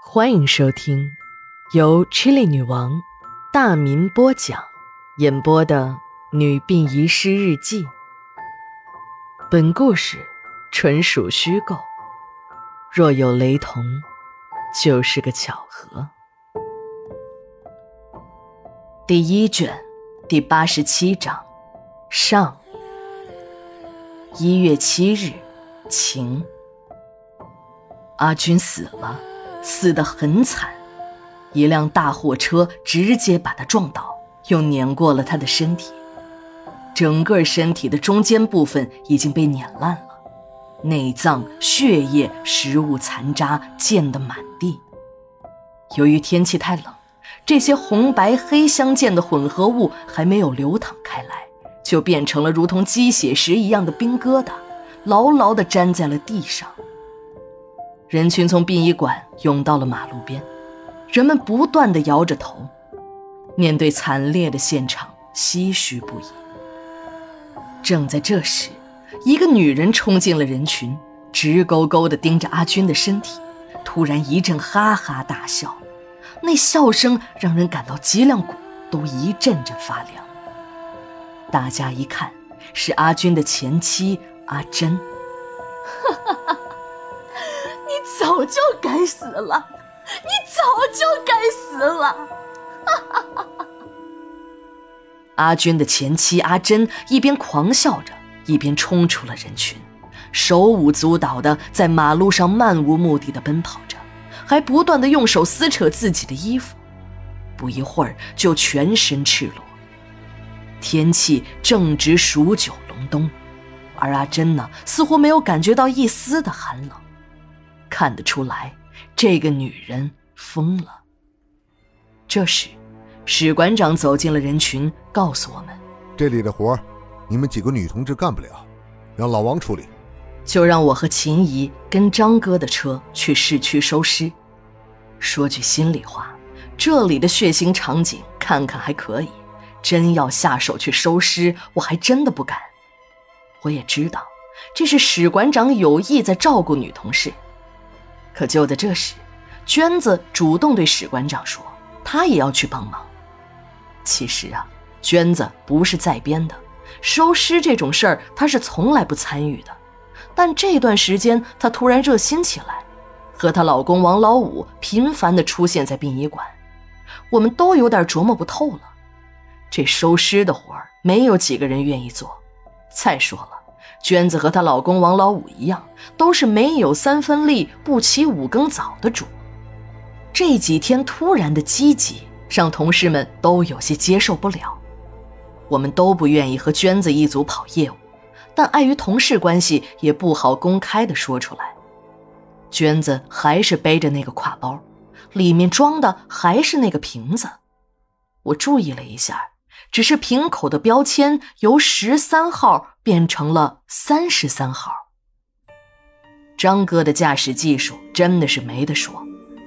欢迎收听由 Chili 女王大民播讲、演播的《女病遗失日记》。本故事纯属虚构，若有雷同，就是个巧合。第一卷第八十七章上。一月七日，晴。阿军死了，死得很惨，一辆大货车直接把他撞倒，又碾过了他的身体，整个身体的中间部分已经被碾烂了，内脏、血液、食物残渣溅得满地。由于天气太冷，这些红白黑相间的混合物还没有流淌开来，就变成了如同鸡血石一样的冰疙瘩，牢牢地粘在了地上。人群从殡仪馆涌到了马路边，人们不断地摇着头，面对惨烈的现场，唏嘘不已。正在这时，一个女人冲进了人群，直勾勾地盯着阿军的身体，突然一阵哈哈大笑，那笑声让人感到脊梁骨都一阵阵发凉。大家一看，是阿军的前妻阿珍。早就该死了，你早就该死了！阿军的前妻阿珍一边狂笑着，一边冲出了人群，手舞足蹈的在马路上漫无目的的奔跑着，还不断的用手撕扯自己的衣服，不一会儿就全身赤裸。天气正值数九隆冬，而阿珍呢，似乎没有感觉到一丝的寒冷。看得出来，这个女人疯了。这时，史馆长走进了人群，告诉我们：“这里的活你们几个女同志干不了，让老王处理。”就让我和秦姨跟张哥的车去市区收尸。说句心里话，这里的血腥场景看看还可以，真要下手去收尸，我还真的不敢。我也知道，这是史馆长有意在照顾女同事。可就在这时，娟子主动对史馆长说：“她也要去帮忙。”其实啊，娟子不是在编的，收尸这种事儿她是从来不参与的。但这段时间她突然热心起来，和她老公王老五频繁地出现在殡仪馆，我们都有点琢磨不透了。这收尸的活儿，没有几个人愿意做。再说了。娟子和她老公王老五一样，都是没有三分力、不起五更早的主。这几天突然的积极，让同事们都有些接受不了。我们都不愿意和娟子一组跑业务，但碍于同事关系，也不好公开的说出来。娟子还是背着那个挎包，里面装的还是那个瓶子。我注意了一下。只是瓶口的标签由十三号变成了三十三号。张哥的驾驶技术真的是没得说，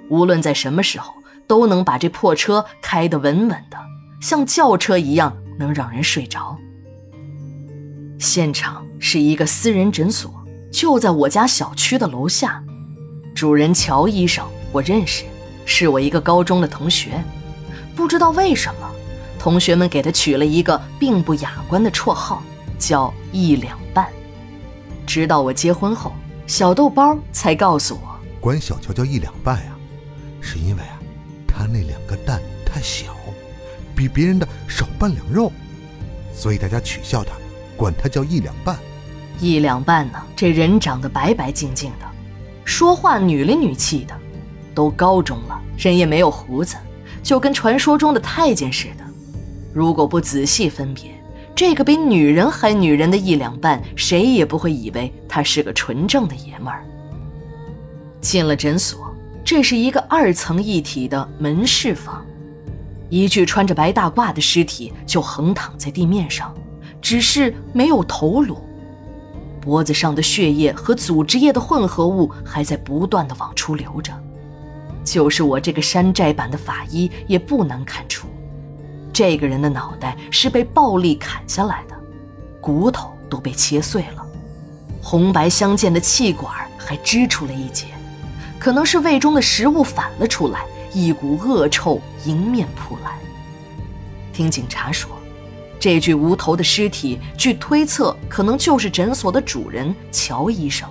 无论在什么时候都能把这破车开得稳稳的，像轿车一样能让人睡着。现场是一个私人诊所，就在我家小区的楼下。主人乔医生我认识，是我一个高中的同学，不知道为什么。同学们给他取了一个并不雅观的绰号，叫“一两半”。直到我结婚后，小豆包才告诉我，管小乔叫“一两半”呀，是因为啊，他那两个蛋太小，比别人的少半两肉，所以大家取笑他，管他叫“一两半”。一两半呢，这人长得白白净净的，说话女里女气的，都高中了，人也没有胡子，就跟传说中的太监似的。如果不仔细分别，这个比女人还女人的一两半，谁也不会以为他是个纯正的爷们儿。进了诊所，这是一个二层一体的门市房，一具穿着白大褂的尸体就横躺在地面上，只是没有头颅，脖子上的血液和组织液的混合物还在不断的往出流着，就是我这个山寨版的法医也不难看出。这个人的脑袋是被暴力砍下来的，骨头都被切碎了，红白相间的气管还支出了一截，可能是胃中的食物反了出来，一股恶臭迎面扑来。听警察说，这具无头的尸体，据推测可能就是诊所的主人乔医生。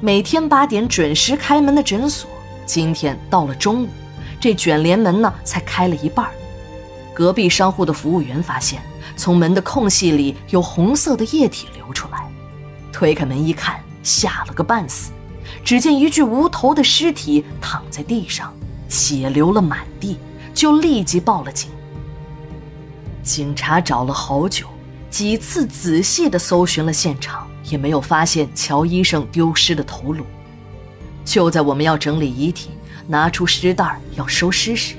每天八点准时开门的诊所，今天到了中午，这卷帘门呢才开了一半。隔壁商户的服务员发现，从门的空隙里有红色的液体流出来，推开门一看，吓了个半死。只见一具无头的尸体躺在地上，血流了满地，就立即报了警。警察找了好久，几次仔细地搜寻了现场，也没有发现乔医生丢失的头颅。就在我们要整理遗体、拿出尸袋要收尸时，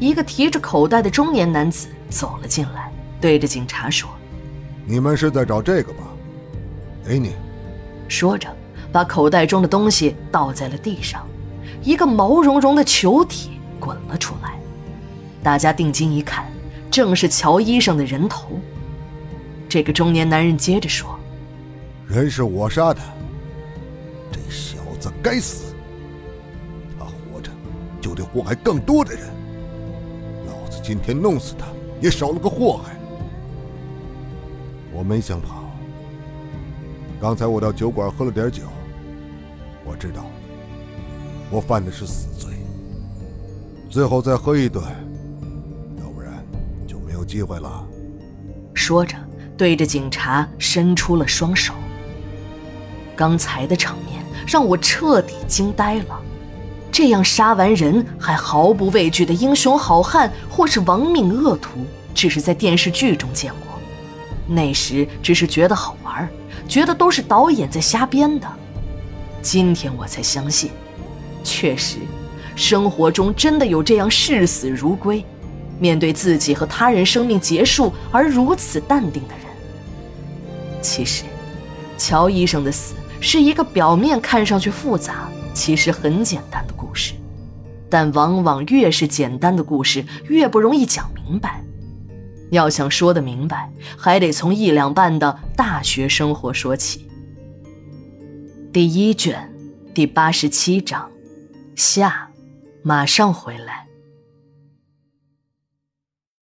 一个提着口袋的中年男子走了进来，对着警察说：“你们是在找这个吧？给你。”说着，把口袋中的东西倒在了地上，一个毛茸茸的球体滚了出来。大家定睛一看。正是乔医生的人头。这个中年男人接着说：“人是我杀的，这小子该死。他活着就得祸害更多的人。今天弄死他，也少了个祸害。我没想跑。刚才我到酒馆喝了点酒，我知道我犯的是死罪。最后再喝一顿。”要不然就没有机会了，说着，对着警察伸出了双手。刚才的场面让我彻底惊呆了，这样杀完人还毫不畏惧的英雄好汉，或是亡命恶徒，只是在电视剧中见过。那时只是觉得好玩，觉得都是导演在瞎编的。今天我才相信，确实，生活中真的有这样视死如归。面对自己和他人生命结束而如此淡定的人，其实，乔医生的死是一个表面看上去复杂，其实很简单的。但往往越是简单的故事，越不容易讲明白。要想说得明白，还得从一两半的大学生活说起。第一卷，第八十七章，下，马上回来。